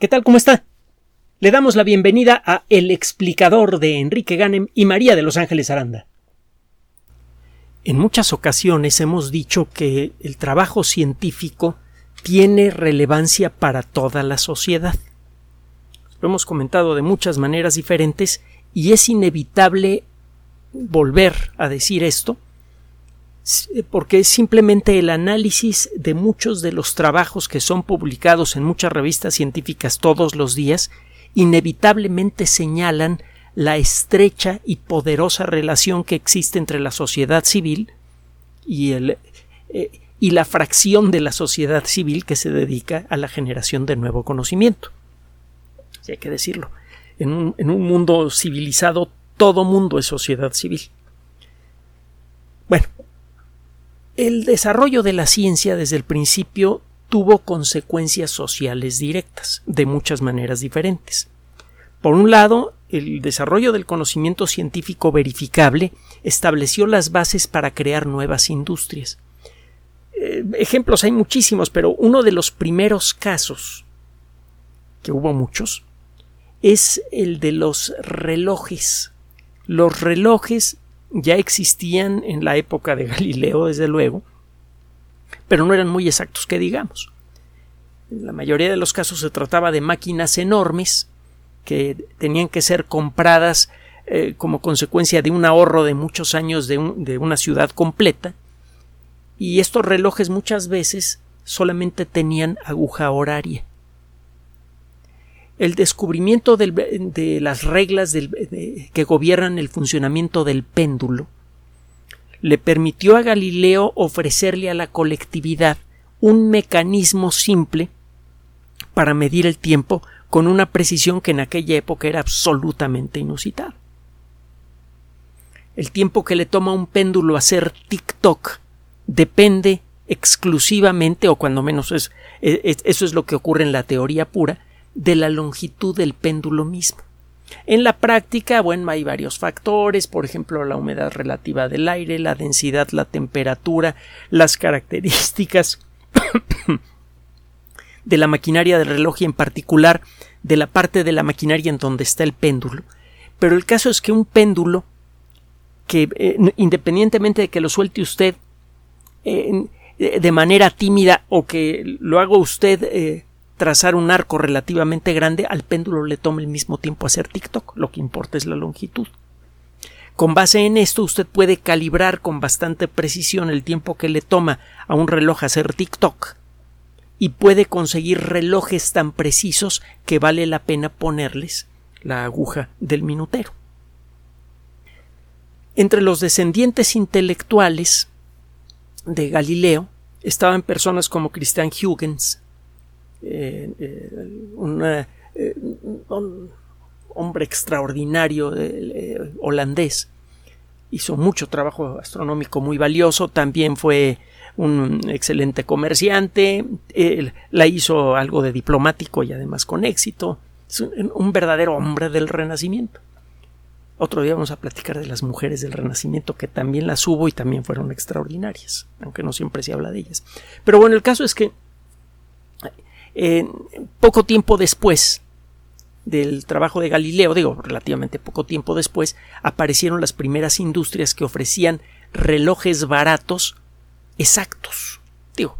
¿Qué tal? ¿Cómo está? Le damos la bienvenida a El explicador de Enrique Ganem y María de Los Ángeles Aranda. En muchas ocasiones hemos dicho que el trabajo científico tiene relevancia para toda la sociedad. Lo hemos comentado de muchas maneras diferentes y es inevitable volver a decir esto porque es simplemente el análisis de muchos de los trabajos que son publicados en muchas revistas científicas todos los días, inevitablemente señalan la estrecha y poderosa relación que existe entre la sociedad civil y, el, eh, y la fracción de la sociedad civil que se dedica a la generación de nuevo conocimiento. Si hay que decirlo. En un, en un mundo civilizado, todo mundo es sociedad civil. Bueno, el desarrollo de la ciencia desde el principio tuvo consecuencias sociales directas, de muchas maneras diferentes. Por un lado, el desarrollo del conocimiento científico verificable estableció las bases para crear nuevas industrias. Eh, ejemplos hay muchísimos, pero uno de los primeros casos, que hubo muchos, es el de los relojes. Los relojes ya existían en la época de Galileo, desde luego, pero no eran muy exactos que digamos. En la mayoría de los casos se trataba de máquinas enormes que tenían que ser compradas eh, como consecuencia de un ahorro de muchos años de, de una ciudad completa, y estos relojes muchas veces solamente tenían aguja horaria el descubrimiento de las reglas que gobiernan el funcionamiento del péndulo le permitió a Galileo ofrecerle a la colectividad un mecanismo simple para medir el tiempo con una precisión que en aquella época era absolutamente inusitada. El tiempo que le toma un péndulo hacer tic-toc depende exclusivamente, o cuando menos es, eso es lo que ocurre en la teoría pura, de la longitud del péndulo mismo. En la práctica, bueno, hay varios factores, por ejemplo, la humedad relativa del aire, la densidad, la temperatura, las características de la maquinaria del reloj y en particular de la parte de la maquinaria en donde está el péndulo. Pero el caso es que un péndulo que eh, independientemente de que lo suelte usted eh, de manera tímida o que lo haga usted eh, trazar un arco relativamente grande, al péndulo le toma el mismo tiempo hacer TikTok, lo que importa es la longitud. Con base en esto, usted puede calibrar con bastante precisión el tiempo que le toma a un reloj hacer TikTok y puede conseguir relojes tan precisos que vale la pena ponerles la aguja del minutero. Entre los descendientes intelectuales de Galileo estaban personas como Christian Huygens, eh, eh, eh, un hombre extraordinario holandés. Hizo mucho trabajo astronómico muy valioso, también fue un excelente comerciante, la hizo algo de diplomático y además con éxito. Es un, verdadero hombre del Renacimiento. Otro día vamos a platicar de las mujeres del Renacimiento, que también las hubo y también fueron extraordinarias, aunque no siempre se habla de ellas. Pero bueno, el caso es que poco tiempo después del trabajo de Galileo, digo, relativamente poco tiempo después, aparecieron las primeras industrias que ofrecían relojes baratos exactos. Digo,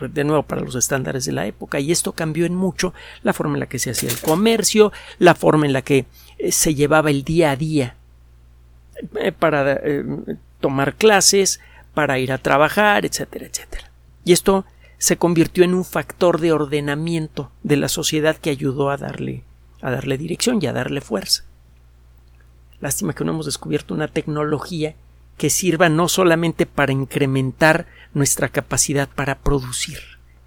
de nuevo para los estándares de la época, y esto cambió en mucho la forma en la que se hacía el comercio, la forma en la que eh, se llevaba el día a día eh, para eh, tomar clases, para ir a trabajar, etcétera, etcétera. Y esto se convirtió en un factor de ordenamiento de la sociedad que ayudó a darle, a darle dirección y a darle fuerza. Lástima que no hemos descubierto una tecnología que sirva no solamente para incrementar nuestra capacidad para producir.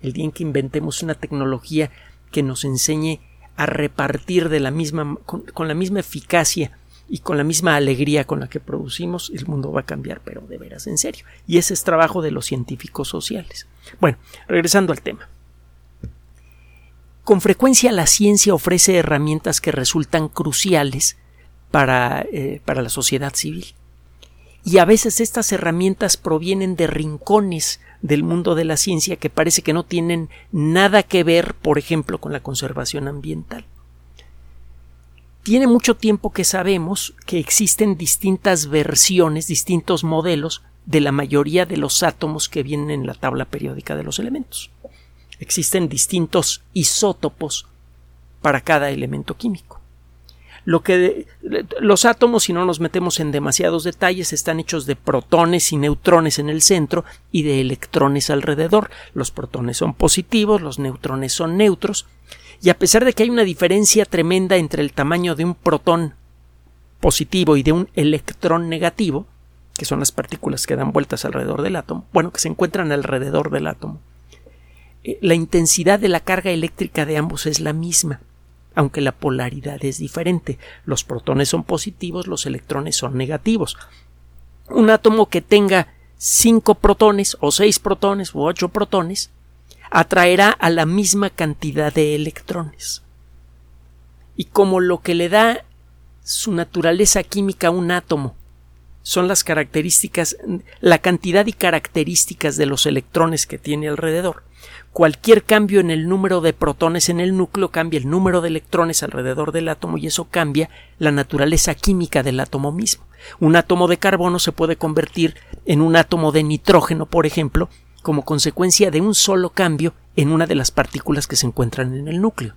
El día en que inventemos una tecnología que nos enseñe a repartir de la misma, con la misma eficacia y con la misma alegría con la que producimos, el mundo va a cambiar, pero de veras en serio. Y ese es trabajo de los científicos sociales. Bueno, regresando al tema. Con frecuencia la ciencia ofrece herramientas que resultan cruciales para, eh, para la sociedad civil. y a veces estas herramientas provienen de rincones del mundo de la ciencia que parece que no tienen nada que ver, por ejemplo, con la conservación ambiental. Tiene mucho tiempo que sabemos que existen distintas versiones, distintos modelos de la mayoría de los átomos que vienen en la tabla periódica de los elementos. Existen distintos isótopos para cada elemento químico. Lo que los átomos, si no nos metemos en demasiados detalles, están hechos de protones y neutrones en el centro y de electrones alrededor. Los protones son positivos, los neutrones son neutros, y a pesar de que hay una diferencia tremenda entre el tamaño de un protón positivo y de un electrón negativo, que son las partículas que dan vueltas alrededor del átomo, bueno, que se encuentran alrededor del átomo, eh, la intensidad de la carga eléctrica de ambos es la misma aunque la polaridad es diferente. Los protones son positivos, los electrones son negativos. Un átomo que tenga cinco protones o seis protones u ocho protones atraerá a la misma cantidad de electrones. Y como lo que le da su naturaleza química a un átomo son las características, la cantidad y características de los electrones que tiene alrededor, cualquier cambio en el número de protones en el núcleo cambia el número de electrones alrededor del átomo y eso cambia la naturaleza química del átomo mismo. Un átomo de carbono se puede convertir en un átomo de nitrógeno, por ejemplo, como consecuencia de un solo cambio en una de las partículas que se encuentran en el núcleo.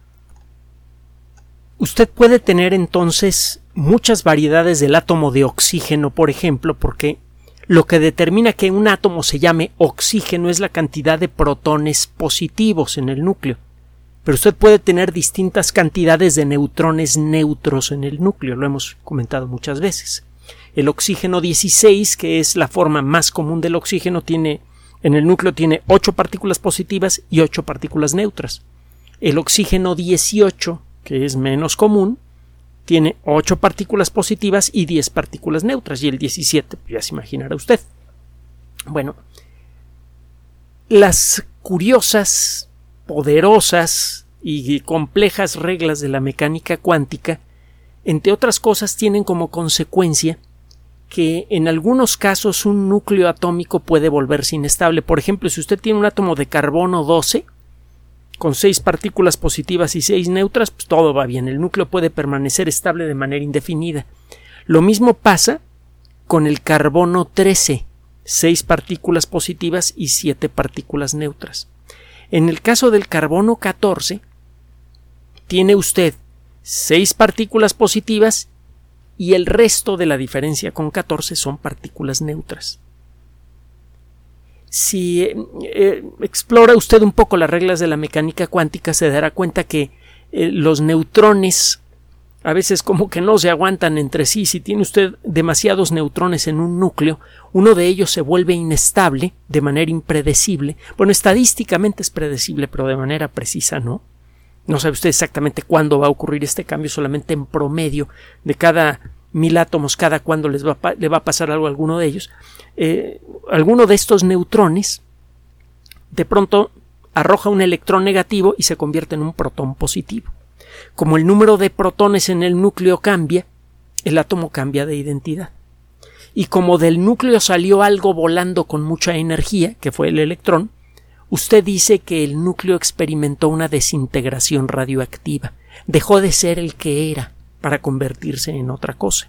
Usted puede tener entonces muchas variedades del átomo de oxígeno, por ejemplo, porque lo que determina que un átomo se llame oxígeno es la cantidad de protones positivos en el núcleo. Pero usted puede tener distintas cantidades de neutrones neutros en el núcleo, lo hemos comentado muchas veces. El oxígeno 16, que es la forma más común del oxígeno, tiene en el núcleo tiene 8 partículas positivas y 8 partículas neutras. El oxígeno 18, que es menos común, tiene 8 partículas positivas y 10 partículas neutras, y el 17, pues ya se imaginará usted. Bueno, las curiosas, poderosas y complejas reglas de la mecánica cuántica, entre otras cosas, tienen como consecuencia que en algunos casos un núcleo atómico puede volverse inestable. Por ejemplo, si usted tiene un átomo de carbono 12, con seis partículas positivas y seis neutras, pues todo va bien. El núcleo puede permanecer estable de manera indefinida. Lo mismo pasa con el carbono 13, seis partículas positivas y siete partículas neutras. En el caso del carbono 14, tiene usted seis partículas positivas y el resto de la diferencia con 14 son partículas neutras si eh, eh, explora usted un poco las reglas de la mecánica cuántica, se dará cuenta que eh, los neutrones a veces como que no se aguantan entre sí. Si tiene usted demasiados neutrones en un núcleo, uno de ellos se vuelve inestable de manera impredecible. Bueno, estadísticamente es predecible, pero de manera precisa no. No sabe usted exactamente cuándo va a ocurrir este cambio, solamente en promedio de cada mil átomos cada cuando les va, le va a pasar algo a alguno de ellos, eh, alguno de estos neutrones de pronto arroja un electrón negativo y se convierte en un protón positivo. Como el número de protones en el núcleo cambia, el átomo cambia de identidad. Y como del núcleo salió algo volando con mucha energía, que fue el electrón, usted dice que el núcleo experimentó una desintegración radioactiva, dejó de ser el que era, para convertirse en otra cosa.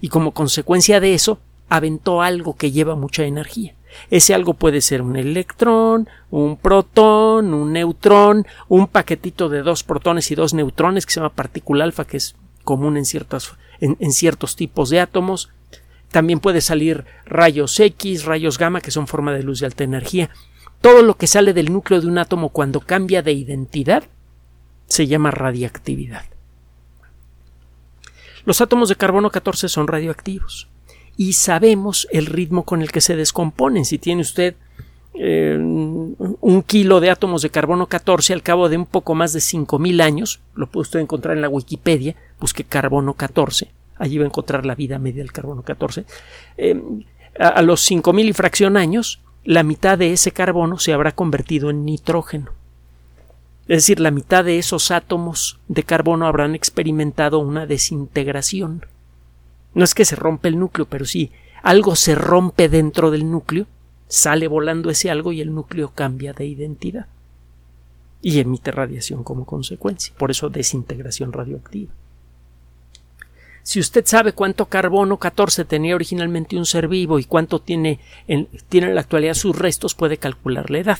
Y como consecuencia de eso, aventó algo que lleva mucha energía. Ese algo puede ser un electrón, un protón, un neutrón, un paquetito de dos protones y dos neutrones que se llama partícula alfa, que es común en, ciertos, en ciertos tipos de átomos. También puede salir rayos X, rayos gamma, que son forma de luz de alta energía. Todo lo que sale del núcleo de un átomo cuando cambia de identidad se llama radiactividad. Los átomos de carbono 14 son radioactivos y sabemos el ritmo con el que se descomponen. Si tiene usted eh, un kilo de átomos de carbono 14 al cabo de un poco más de 5.000 años, lo puede usted encontrar en la Wikipedia, busque carbono 14, allí va a encontrar la vida media del carbono 14. Eh, a, a los 5.000 y fracción años, la mitad de ese carbono se habrá convertido en nitrógeno. Es decir, la mitad de esos átomos de carbono habrán experimentado una desintegración. No es que se rompe el núcleo, pero sí algo se rompe dentro del núcleo, sale volando ese algo y el núcleo cambia de identidad y emite radiación como consecuencia. Por eso desintegración radioactiva. Si usted sabe cuánto carbono 14 tenía originalmente un ser vivo y cuánto tiene en, tiene en la actualidad sus restos, puede calcular la edad.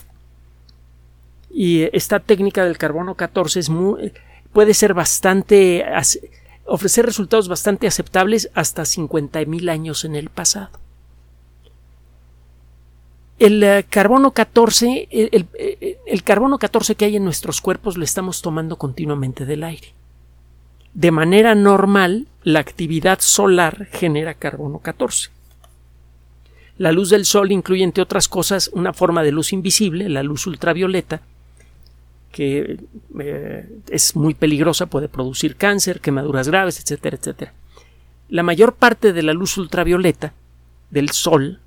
Y esta técnica del carbono 14 es muy, puede ser bastante ofrecer resultados bastante aceptables hasta 50.000 años en el pasado. El eh, carbono 14, el, carbono 14 que hay en nuestros cuerpos lo estamos tomando continuamente del aire. De manera normal, la actividad solar genera carbono 14. La luz del sol incluye, entre otras cosas, una forma de luz invisible, la luz ultravioleta, que eh, es muy peligrosa, puede producir cáncer, quemaduras graves, etcétera, etcétera. La mayor parte de la luz ultravioleta del sol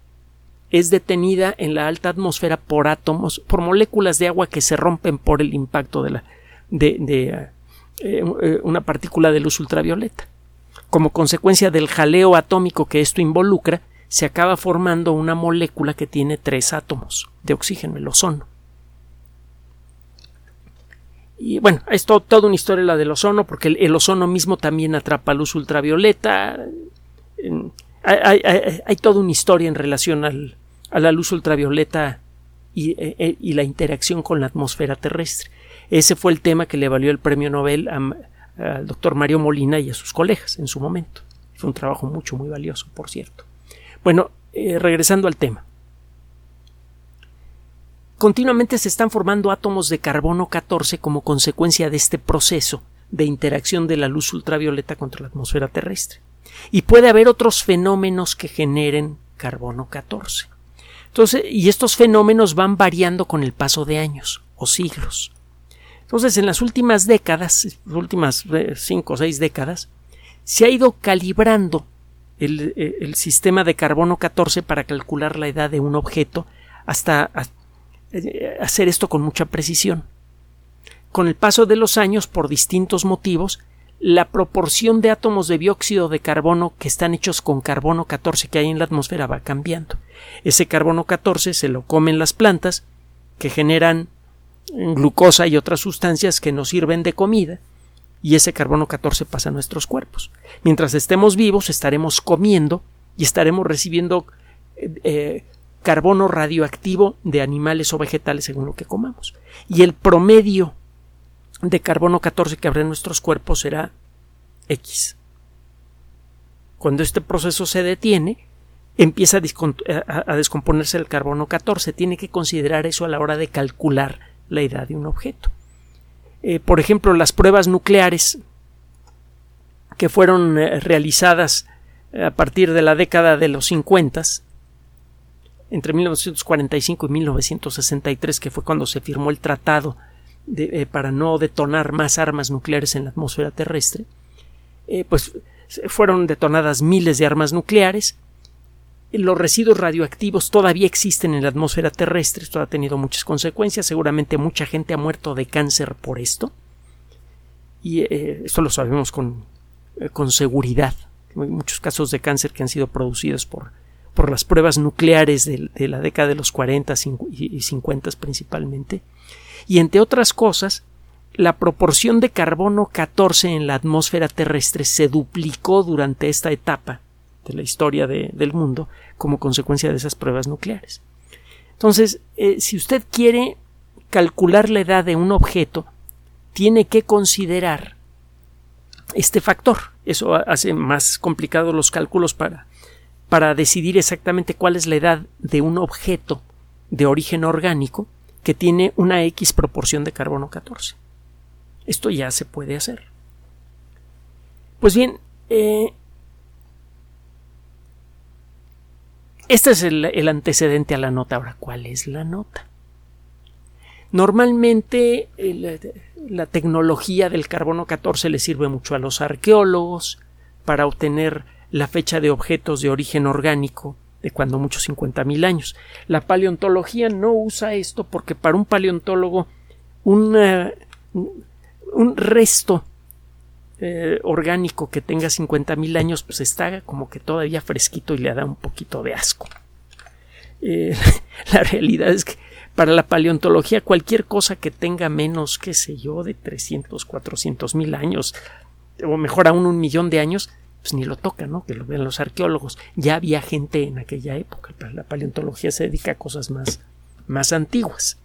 es detenida en la alta atmósfera por átomos, por moléculas de agua que se rompen por el impacto de, la, de, eh, eh, una partícula de luz ultravioleta. Como consecuencia del jaleo atómico que esto involucra, se acaba formando una molécula que tiene tres átomos de oxígeno, el ozono. Y bueno, es toda una historia la del ozono, porque el, ozono mismo también atrapa luz ultravioleta hay, toda una historia en relación a la luz ultravioleta y, e, e, y, la interacción con la atmósfera terrestre. Ese fue el tema que le valió el premio Nobel al doctor Mario Molina y a sus colegas en su momento. Fue un trabajo mucho, muy valioso, por cierto. Bueno, eh, regresando al tema. Continuamente se están formando átomos de carbono 14 como consecuencia de este proceso de interacción de la luz ultravioleta contra la atmósfera terrestre y puede haber otros fenómenos que generen carbono 14. Entonces, y estos fenómenos van variando con el paso de años o siglos. Entonces, en las últimas décadas, últimas eh, cinco o seis décadas, se ha ido calibrando el, eh, sistema de carbono 14 para calcular la edad de un objeto hasta eh, hacer esto con mucha precisión. Con el paso de los años, por distintos motivos, la proporción de átomos de dióxido de carbono que están hechos con carbono 14 que hay en la atmósfera va cambiando. Ese carbono 14 se lo comen las plantas que generan glucosa y otras sustancias que nos sirven de comida y ese carbono 14 pasa a nuestros cuerpos. Mientras estemos vivos estaremos comiendo y estaremos recibiendo eh, eh, carbono radioactivo de animales o vegetales según lo que comamos. Y el promedio de carbono 14 que habrá en nuestros cuerpos será X. Cuando este proceso se detiene, empieza a, descomponerse el carbono 14. Tiene que considerar eso a la hora de calcular la edad de un objeto. Eh, por ejemplo, las pruebas nucleares que fueron eh, realizadas eh, a partir de la década de los 50, entre 1945 y 1963, que fue cuando se firmó el Tratado eh, para no detonar más armas nucleares en la atmósfera terrestre, pues fueron detonadas miles de armas nucleares. Los residuos radioactivos todavía existen en la atmósfera terrestre. Esto ha tenido muchas consecuencias. Seguramente mucha gente ha muerto de cáncer por esto. Y eh, esto lo sabemos con, con seguridad. Hay muchos casos de cáncer que han sido producidos por, por las pruebas nucleares de, de la década de los 40 y 50 principalmente y entre otras cosas, la proporción de carbono 14 en la atmósfera terrestre se duplicó durante esta etapa de la historia del mundo como consecuencia de esas pruebas nucleares. Entonces, eh, si usted quiere calcular la edad de un objeto, tiene que considerar este factor. Eso hace más complicados los cálculos para, para decidir exactamente cuál es la edad de un objeto de origen orgánico que tiene una X proporción de carbono 14. Esto ya se puede hacer. Pues bien, eh, este es el, antecedente a la nota. Ahora, ¿cuál es la nota? Normalmente la tecnología del carbono 14 le sirve mucho a los arqueólogos para obtener la fecha de objetos de origen orgánico de cuando muchos 50 mil años. La paleontología no usa esto porque para un paleontólogo un resto eh, orgánico que tenga 50.000 años, pues está como que todavía fresquito y le da un poquito de asco. Eh, la realidad es que para la paleontología cualquier cosa que tenga menos, qué sé yo, de 300, 400 mil años, o mejor aún un millón de años, pues ni lo toca, ¿no? Que lo vean los arqueólogos. Ya había gente en aquella época. La paleontología se dedica a cosas más, más antiguas.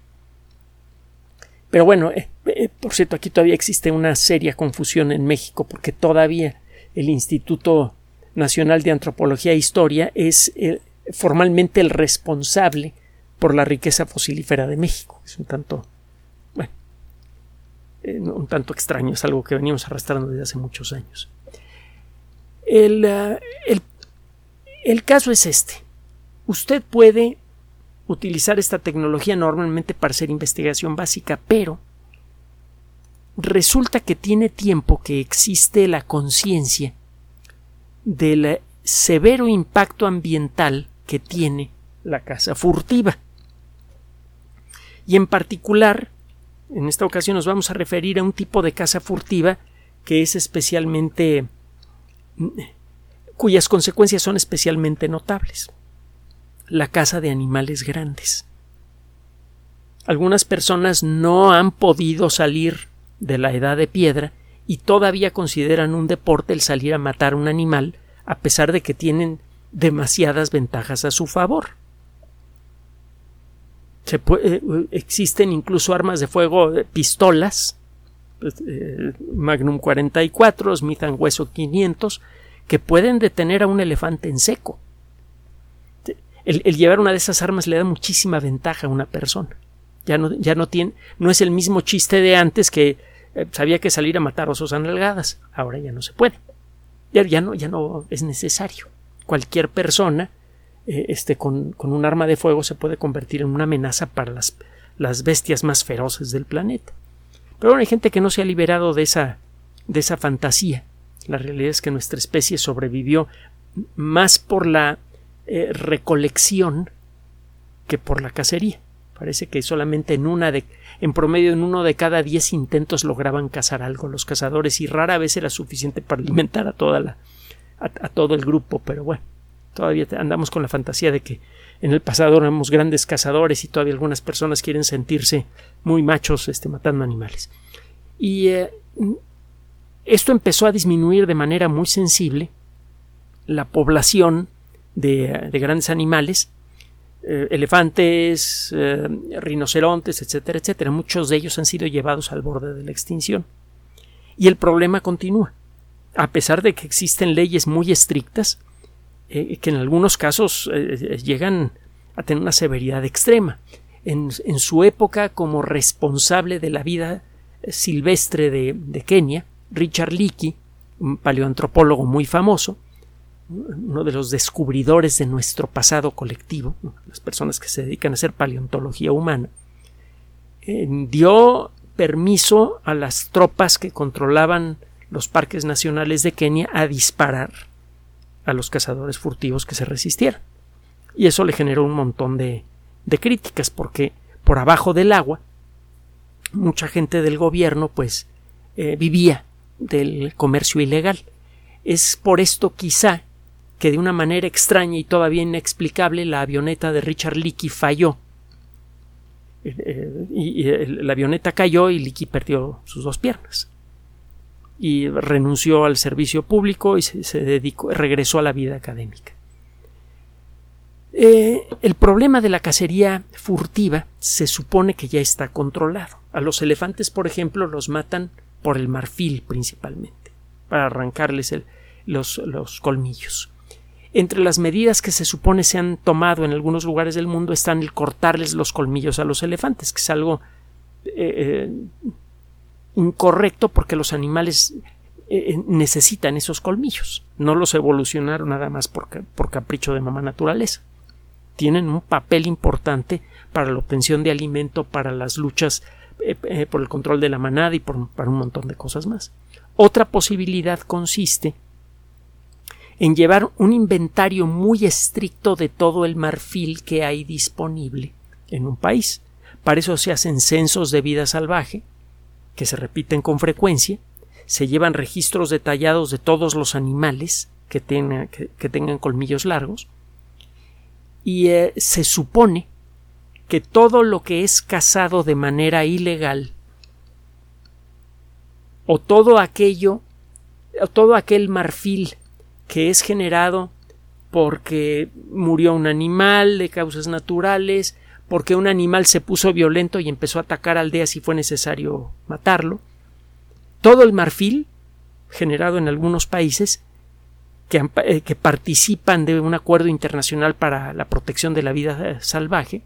Pero bueno, eh, eh, por cierto, aquí todavía existe una seria confusión en México porque todavía el Instituto Nacional de Antropología e Historia es eh, formalmente el responsable por la riqueza fosilífera de México. Es un tanto, bueno, un tanto extraño, es algo que venimos arrastrando desde hace muchos años. El, el, el caso es este. Usted puede utilizar esta tecnología normalmente para hacer investigación básica, pero resulta que tiene tiempo que existe la conciencia del severo impacto ambiental que tiene la caza furtiva. Y en particular, en esta ocasión nos vamos a referir a un tipo de caza furtiva que es especialmente cuyas consecuencias son especialmente notables la caza de animales grandes. Algunas personas no han podido salir de la edad de piedra y todavía consideran un deporte el salir a matar un animal a pesar de que tienen demasiadas ventajas a su favor. Eh, existen incluso armas de fuego, eh, pistolas, pues, eh, Magnum 44, Smith Wesson 500, que pueden detener a un elefante en seco el, llevar una de esas armas le da muchísima ventaja a una persona. Ya no, ya no tiene, no es el mismo chiste de antes que eh, sabía que salir a matar osos analgadas. Ahora ya no se puede. Ya, ya, no, ya no es necesario. Cualquier persona eh, este, con, con, un arma de fuego se puede convertir en una amenaza para las, las bestias más feroces del planeta. Pero bueno, hay gente que no se ha liberado de esa, de esa fantasía. La realidad es que nuestra especie sobrevivió más por la eh, recolección que por la cacería. Parece que solamente en una de, en promedio en uno de cada diez intentos lograban cazar algo los cazadores y rara vez era suficiente para alimentar a toda la, a, todo el grupo, pero bueno, todavía andamos con la fantasía de que en el pasado éramos grandes cazadores y todavía algunas personas quieren sentirse muy machos este, matando animales. Y eh, esto empezó a disminuir de manera muy sensible la población de, grandes animales, eh, elefantes, eh, rinocerontes, etcétera, etcétera. Muchos de ellos han sido llevados al borde de la extinción. Y el problema continúa. A pesar de que existen leyes muy estrictas, eh, que en algunos casos llegan a tener una severidad extrema. En, su época, como responsable de la vida silvestre de, de Kenia, Richard Leakey, un paleoantropólogo muy famoso, uno de los descubridores de nuestro pasado colectivo, las personas que se dedican a hacer paleontología humana, eh, dio permiso a las tropas que controlaban los parques nacionales de Kenia a disparar a los cazadores furtivos que se resistieran. Y eso le generó un montón de, críticas porque por abajo del agua mucha gente del gobierno pues eh, vivía del comercio ilegal. Es por esto quizá que de una manera extraña y todavía inexplicable la avioneta de Richard Leakey falló. Eh, eh, y, eh, la avioneta cayó y Leakey perdió sus dos piernas. Y renunció al servicio público y se, dedicó, regresó a la vida académica. el problema de la cacería furtiva se supone que ya está controlado. A los elefantes, por ejemplo, los matan por el marfil principalmente, para arrancarles los, los colmillos. Entre las medidas que se supone se han tomado en algunos lugares del mundo están el cortarles los colmillos a los elefantes, que es algo eh, eh, incorrecto porque los animales eh, necesitan esos colmillos. No los evolucionaron nada más por, por capricho de mamá naturaleza. Tienen un papel importante para la obtención de alimento, para las luchas por el control de la manada y por, para un montón de cosas más. Otra posibilidad consiste en llevar un inventario muy estricto de todo el marfil que hay disponible en un país. Para eso se hacen censos de vida salvaje, que se repiten con frecuencia, se llevan registros detallados de todos los animales que, tengan colmillos largos y eh, se supone que todo lo que es cazado de manera ilegal o todo aquello o todo aquel marfil que es generado porque murió un animal de causas naturales, porque un animal se puso violento y empezó a atacar aldeas y fue necesario matarlo. Todo el marfil generado en algunos países que, eh, que participan de un acuerdo internacional para la protección de la vida salvaje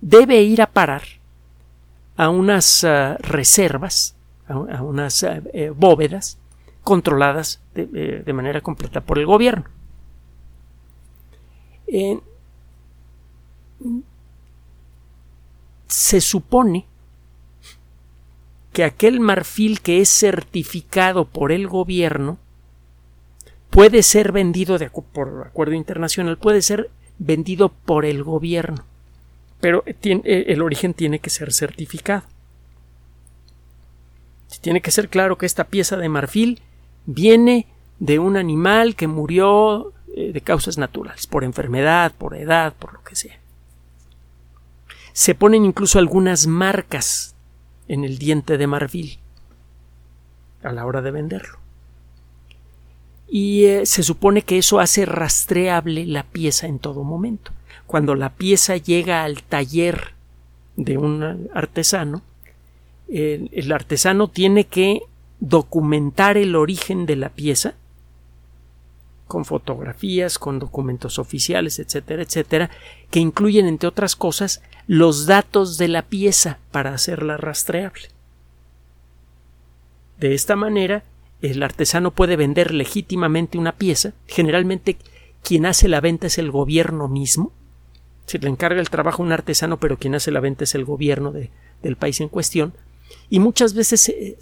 debe ir a parar a unas uh, reservas, a, unas uh, eh, bóvedas controladas de, eh, de, manera completa por el gobierno. Eh, se supone que aquel marfil que es certificado por el gobierno puede ser vendido por acuerdo internacional, puede ser vendido por el gobierno, pero tiene, el origen tiene que ser certificado. Tiene que ser claro que esta pieza de marfil viene de un animal que murió eh, de causas naturales, por enfermedad, por edad, por lo que sea. Se ponen incluso algunas marcas en el diente de marfil a la hora de venderlo. Y eh, se supone que eso hace rastreable la pieza en todo momento. Cuando la pieza llega al taller de un artesano, el artesano tiene que documentar el origen de la pieza con fotografías, con documentos oficiales, etcétera, etcétera, que incluyen, entre otras cosas, los datos de la pieza para hacerla rastreable. De esta manera, el artesano puede vender legítimamente una pieza. Generalmente, quien hace la venta es el gobierno mismo. Se le encarga el trabajo a un artesano, pero quien hace la venta es el gobierno de, del país en cuestión y muchas veces se,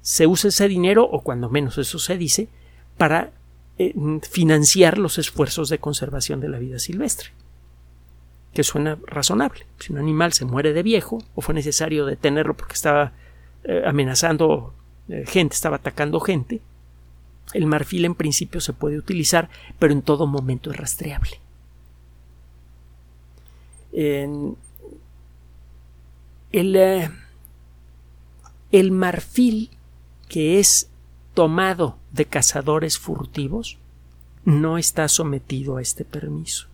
se, usa ese dinero, o cuando menos eso se dice, para eh, financiar los esfuerzos de conservación de la vida silvestre. Que suena razonable. Si un animal se muere de viejo, o fue necesario detenerlo porque estaba eh, amenazando eh, gente, estaba atacando gente, el marfil en principio se puede utilizar, pero en todo momento es rastreable. el, el marfil que es tomado de cazadores furtivos no está sometido a este permiso.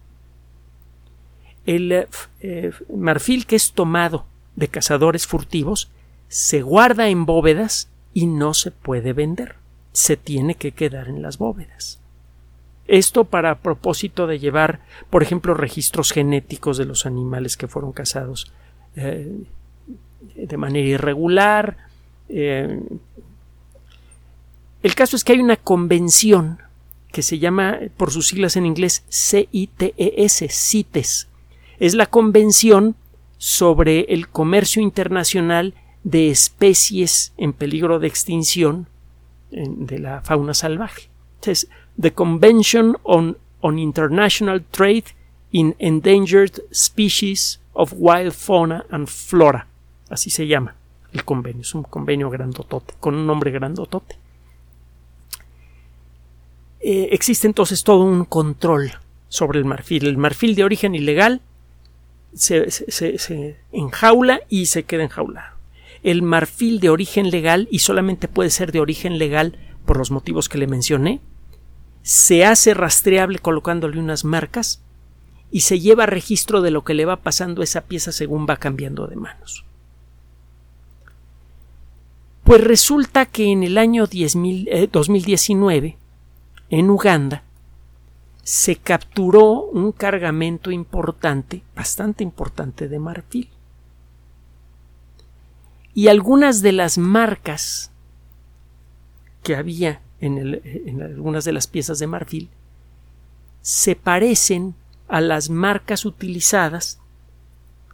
El eh, eh, marfil que es tomado de cazadores furtivos se guarda en bóvedas y no se puede vender. Se tiene que quedar en las bóvedas. Esto para propósito de llevar, por ejemplo, registros genéticos de los animales que fueron cazados eh, de manera irregular. Eh, el caso es que hay una convención que se llama, por sus siglas en inglés, CITES, CITES. Es la Convención sobre el Comercio Internacional de Especies en Peligro de Extinción de la fauna salvaje. Es The Convention on, on International Trade in Endangered Species of Wild Fauna and Flora así se llama el convenio, es un convenio grandotote, con un nombre grandotote. Eh, existe entonces todo un control sobre el marfil. El marfil de origen ilegal se, se, enjaula y se queda enjaulado. El marfil de origen legal, y solamente puede ser de origen legal por los motivos que le mencioné, se hace rastreable colocándole unas marcas y se lleva registro de lo que le va pasando a esa pieza según va cambiando de manos. Pues resulta que en el año 2019, eh, en Uganda, se capturó un cargamento importante, bastante importante de marfil. Y algunas de las marcas que había en, en, algunas de las piezas de marfil se parecen a las marcas utilizadas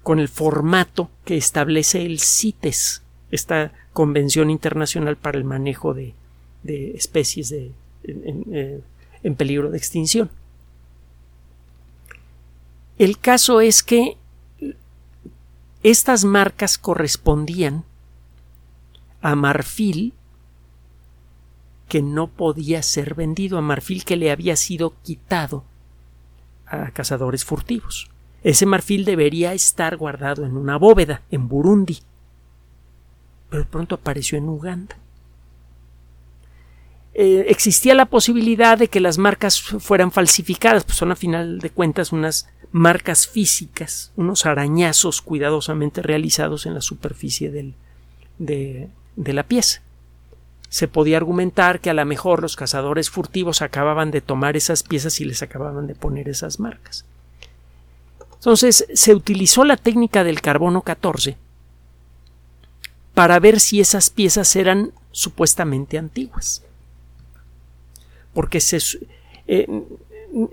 con el formato que establece el CITES, esta Convención Internacional para el Manejo de, Especies eh, en, peligro de extinción. El caso es que estas marcas correspondían a marfil que no podía ser vendido, a marfil que le había sido quitado a cazadores furtivos. Ese marfil debería estar guardado en una bóveda, en Burundi. Pero pronto apareció en Uganda. Eh, existía la posibilidad de que las marcas fueran falsificadas, pues son a final de cuentas unas marcas físicas, unos arañazos cuidadosamente realizados en la superficie de, de la pieza. Se podía argumentar que a lo mejor los cazadores furtivos acababan de tomar esas piezas y les acababan de poner esas marcas. Entonces se utilizó la técnica del carbono 14 para ver si esas piezas eran supuestamente antiguas. Porque eh,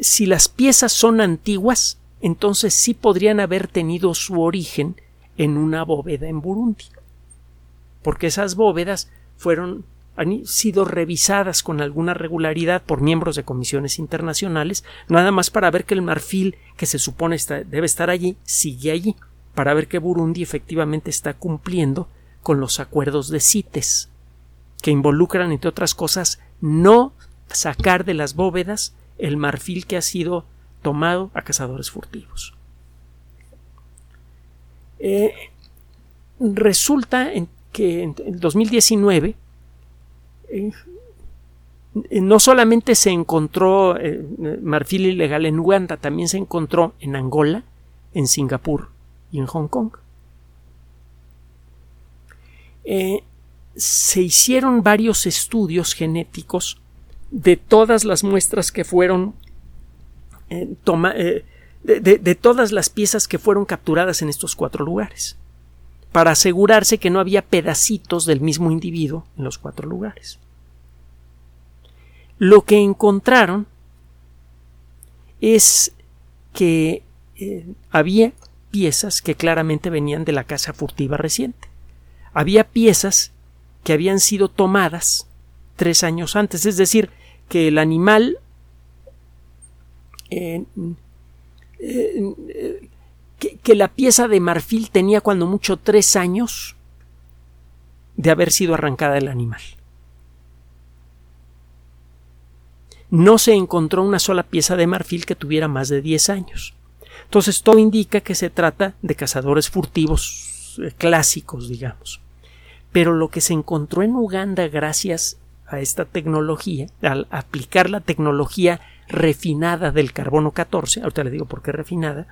si las piezas son antiguas, entonces sí podrían haber tenido su origen en una bóveda en Burundi, porque esas bóvedas fueron han sido revisadas con alguna regularidad por miembros de comisiones internacionales, nada más para ver que el marfil que se supone debe estar allí sigue allí, para ver que Burundi efectivamente está cumpliendo con los acuerdos de CITES, que involucran, entre otras cosas, no sacar de las bóvedas el marfil que ha sido tomado a cazadores furtivos. Eh, resulta que en el 2019 eh, no solamente se encontró eh, marfil ilegal en Uganda, también se encontró en Angola, en Singapur y en Hong Kong. Se hicieron varios estudios genéticos de todas las muestras que fueron eh, eh, de, todas las piezas que fueron capturadas en estos cuatro lugares, para asegurarse que no había pedacitos del mismo individuo en los cuatro lugares. Lo que encontraron es que eh, había piezas que claramente venían de la casa furtiva reciente. Había piezas que habían sido tomadas tres años antes, es decir, que el animal eh, eh, que, la pieza de marfil tenía cuando mucho tres años de haber sido arrancada del animal. No se encontró una sola pieza de marfil que tuviera más de diez años. Entonces todo indica que se trata de cazadores furtivos eh, clásicos, digamos. Pero lo que se encontró en Uganda gracias a esta tecnología, al aplicar la tecnología refinada del carbono 14, ahorita le digo por qué refinada,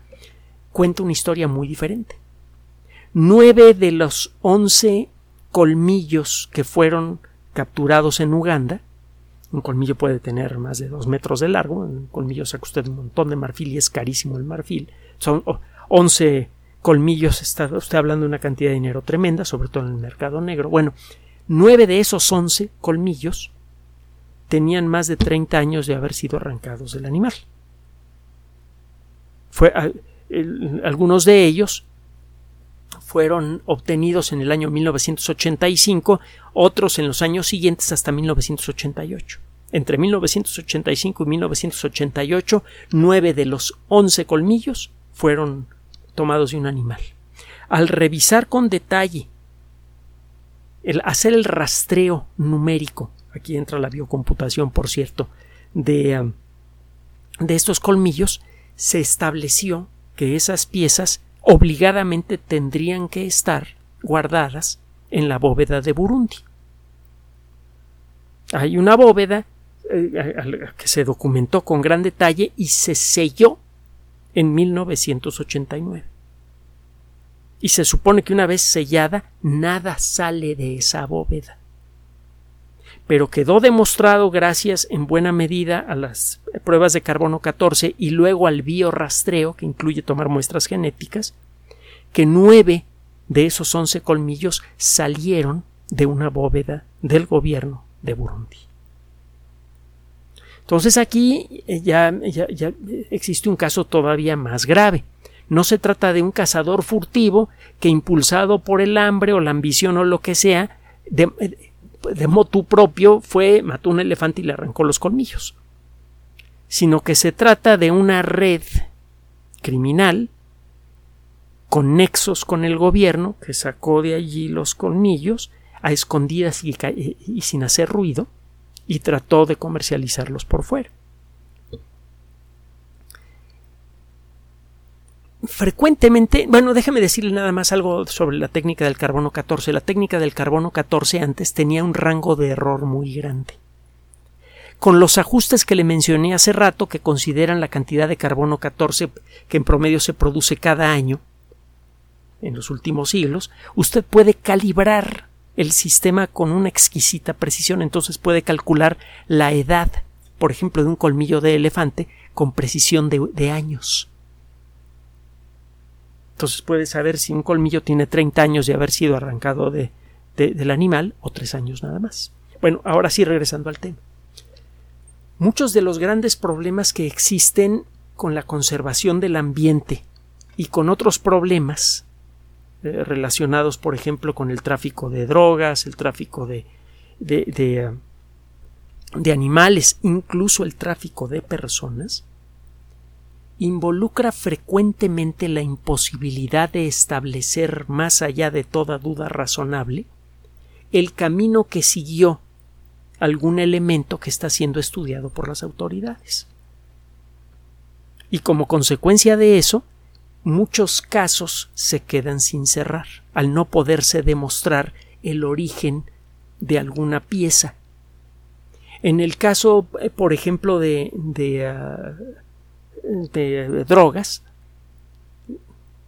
cuenta una historia muy diferente. Nueve de los once colmillos que fueron capturados en Uganda, un colmillo puede tener más de dos metros de largo, un colmillo saca usted un montón de marfil y es carísimo el marfil, son once colmillos, está usted hablando de una cantidad de dinero tremenda, sobre todo en el mercado negro. Bueno, Nueve de esos once colmillos tenían más de 30 años de haber sido arrancados del animal. Fue, algunos de ellos fueron obtenidos en el año 1985, otros en los años siguientes hasta 1988. Entre 1985 y 1988, nueve de los once colmillos fueron tomados de un animal. Al revisar con detalle el hacer el rastreo numérico, aquí entra la biocomputación, por cierto, de, de estos colmillos, se estableció que esas piezas obligadamente tendrían que estar guardadas en la bóveda de Burundi. Hay una bóveda eh, que se documentó con gran detalle y se selló en 1989 y se supone que una vez sellada nada sale de esa bóveda. Pero quedó demostrado gracias en buena medida a las pruebas de carbono 14 y luego al biorrastreo, que incluye tomar muestras genéticas, que nueve de esos once colmillos salieron de una bóveda del gobierno de Burundi. Entonces aquí ya, ya, ya existe un caso todavía más grave. No se trata de un cazador furtivo que impulsado por el hambre o la ambición o lo que sea, de, de motu propio fue, mató un elefante y le arrancó los colmillos. Sino que se trata de una red criminal con nexos con el gobierno que sacó de allí los colmillos, a escondidas y, sin hacer ruido y trató de comercializarlos por fuera. frecuentemente, bueno, déjame decirle nada más algo sobre la técnica del carbono 14. La técnica del carbono 14 antes tenía un rango de error muy grande. Con los ajustes que le mencioné hace rato, que consideran la cantidad de carbono 14 que en promedio se produce cada año, en los últimos siglos, usted puede calibrar el sistema con una exquisita precisión. Entonces puede calcular la edad, por ejemplo, de un colmillo de elefante con precisión de, años. Entonces puede saber si un colmillo tiene 30 años de haber sido arrancado de, del animal o tres años nada más. Bueno, ahora sí regresando al tema. Muchos de los grandes problemas que existen con la conservación del ambiente y con otros problemas eh, relacionados, por ejemplo, con el tráfico de drogas, el tráfico de, de, eh, de, animales, incluso el tráfico de personas, involucra frecuentemente la imposibilidad de establecer, más allá de toda duda razonable, el camino que siguió algún elemento que está siendo estudiado por las autoridades. Y como consecuencia de eso, muchos casos se quedan sin cerrar al no poderse demostrar el origen de alguna pieza. En el caso, eh, por ejemplo, de, ah, de drogas,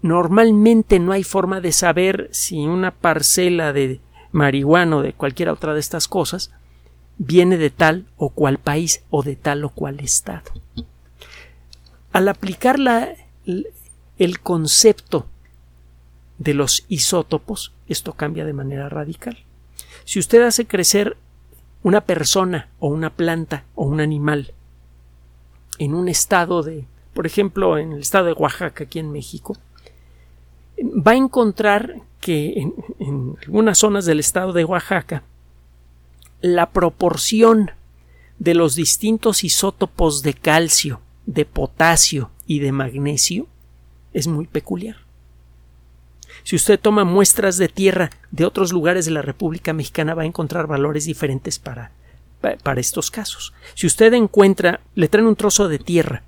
normalmente no hay forma de saber si una parcela de marihuana o de cualquier otra de estas cosas viene de tal o cual país o de tal o cual estado. Al aplicar la, el concepto de los isótopos, esto cambia de manera radical. Si usted hace crecer una persona o una planta o un animal en un estado de, por ejemplo, en el estado de Oaxaca, aquí en México, va a encontrar que en, algunas zonas del estado de Oaxaca la proporción de los distintos isótopos de calcio, de potasio y de magnesio es muy peculiar. Si usted toma muestras de tierra de otros lugares de la República Mexicana va a encontrar valores diferentes para, para estos casos. Si usted encuentra, le traen un trozo de tierra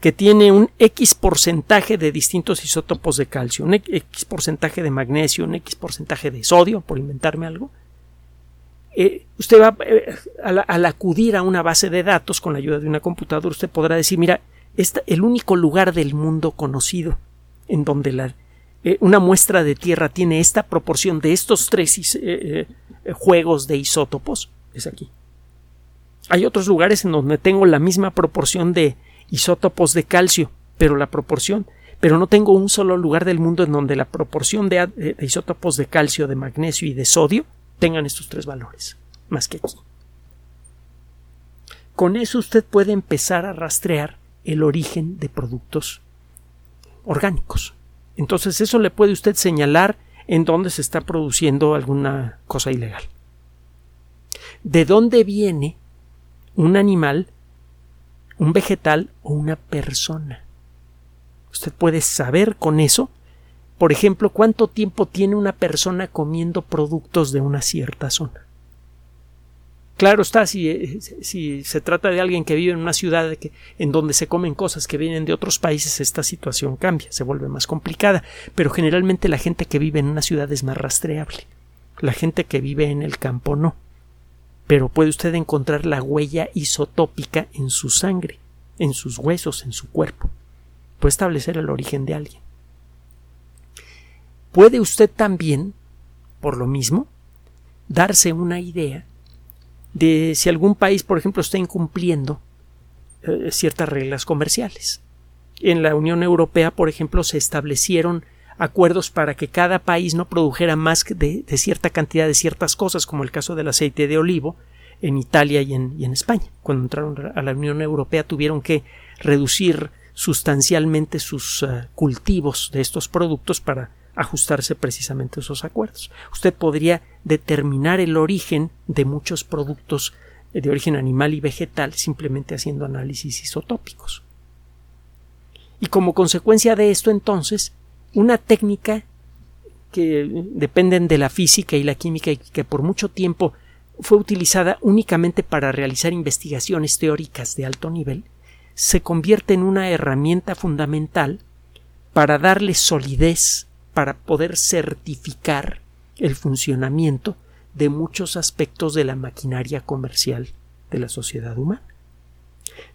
que tiene un X porcentaje de distintos isótopos de calcio, un X porcentaje de magnesio, un X porcentaje de sodio, por inventarme algo, eh, usted va, eh, al, acudir a una base de datos con la ayuda de una computadora, usted podrá decir, mira, el único lugar del mundo conocido en donde la, eh, una muestra de tierra tiene esta proporción de estos tres eh, eh, juegos de isótopos es aquí. Hay otros lugares en donde tengo la misma proporción de isótopos de calcio, pero la proporción, pero no tengo un solo lugar del mundo en donde la proporción de, de isótopos de calcio, de magnesio y de sodio tengan estos tres valores, más que aquí. Con eso usted puede empezar a rastrear el origen de productos orgánicos. Entonces eso le puede usted señalar en dónde se está produciendo alguna cosa ilegal. ¿De dónde viene un animal, un vegetal o una persona? Usted puede saber con eso, por ejemplo, cuánto tiempo tiene una persona comiendo productos de una cierta zona. Claro está, si, si, se trata de alguien que vive en una ciudad que, en donde se comen cosas que vienen de otros países, esta situación cambia, se vuelve más complicada, pero generalmente la gente que vive en una ciudad es más rastreable. La gente que vive en el campo no. Pero puede usted encontrar la huella isotópica en su sangre, en sus huesos, en su cuerpo. Puede establecer el origen de alguien. Puede usted también, por lo mismo, darse una idea de si algún país, por ejemplo, está incumpliendo eh, ciertas reglas comerciales. En la Unión Europea, por ejemplo, se establecieron acuerdos para que cada país no produjera más de, cierta cantidad de ciertas cosas, como el caso del aceite de olivo en Italia y en, España. Cuando entraron a la Unión Europea tuvieron que reducir sustancialmente sus eh, cultivos de estos productos para ajustarse precisamente a esos acuerdos. Usted podría determinar el origen de muchos productos de origen animal y vegetal simplemente haciendo análisis isotópicos. Y como consecuencia de esto, entonces, una técnica que dependen de la física y la química y que por mucho tiempo fue utilizada únicamente para realizar investigaciones teóricas de alto nivel, se convierte en una herramienta fundamental para darle solidez, para poder certificar el funcionamiento de muchos aspectos de la maquinaria comercial de la sociedad humana.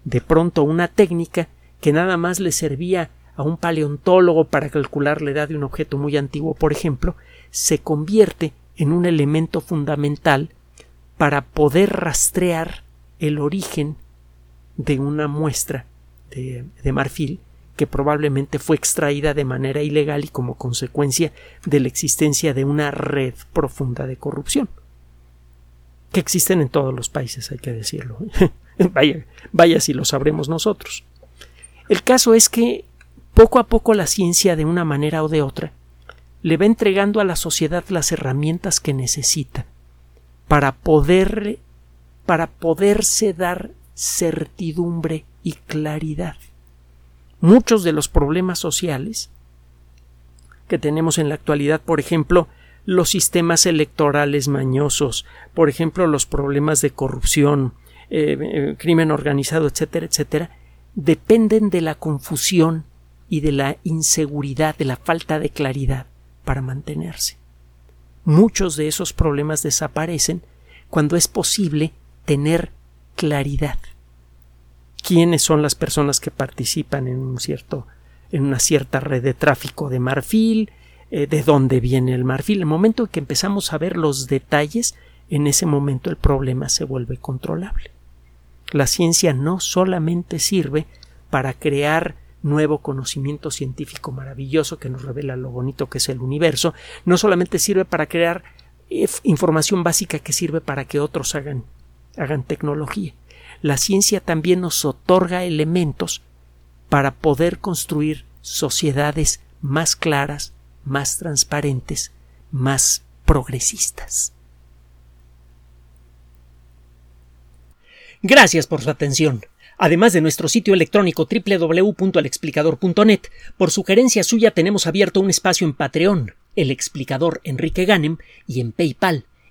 De pronto una técnica que nada más le servía a un paleontólogo para calcular la edad de un objeto muy antiguo, por ejemplo, se convierte en un elemento fundamental para poder rastrear el origen de una muestra de, de, marfil que probablemente fue extraída de manera ilegal y como consecuencia de la existencia de una red profunda de corrupción que existen en todos los países, hay que decirlo. vaya, vaya si lo sabremos nosotros. El caso es que poco a poco la ciencia, de una manera o de otra, le va entregando a la sociedad las herramientas que necesita para poder para poderse dar certidumbre y claridad. Muchos de los problemas sociales que tenemos en la actualidad, por ejemplo, los sistemas electorales mañosos, por ejemplo, los problemas de corrupción, eh, eh, crimen organizado, etcétera, etcétera, dependen de la confusión y de la inseguridad, de la falta de claridad para mantenerse. Muchos de esos problemas desaparecen cuando es posible tener claridad. ¿Quiénes son las personas que participan en una cierta red de tráfico de marfil? Eh, ¿De dónde viene el marfil? El momento en que empezamos a ver los detalles, en ese momento el problema se vuelve controlable. La ciencia no solamente sirve para crear nuevo conocimiento científico maravilloso que nos revela lo bonito que es el universo, no solamente sirve para crear eh, información básica que sirve para que otros hagan, hagan tecnología. La ciencia también nos otorga elementos para poder construir sociedades más claras, más transparentes, más progresistas. Gracias por su atención. Además de nuestro sitio electrónico www.alexplicador.net, por sugerencia suya tenemos abierto un espacio en Patreon, el explicador Enrique Ganem, y en PayPal,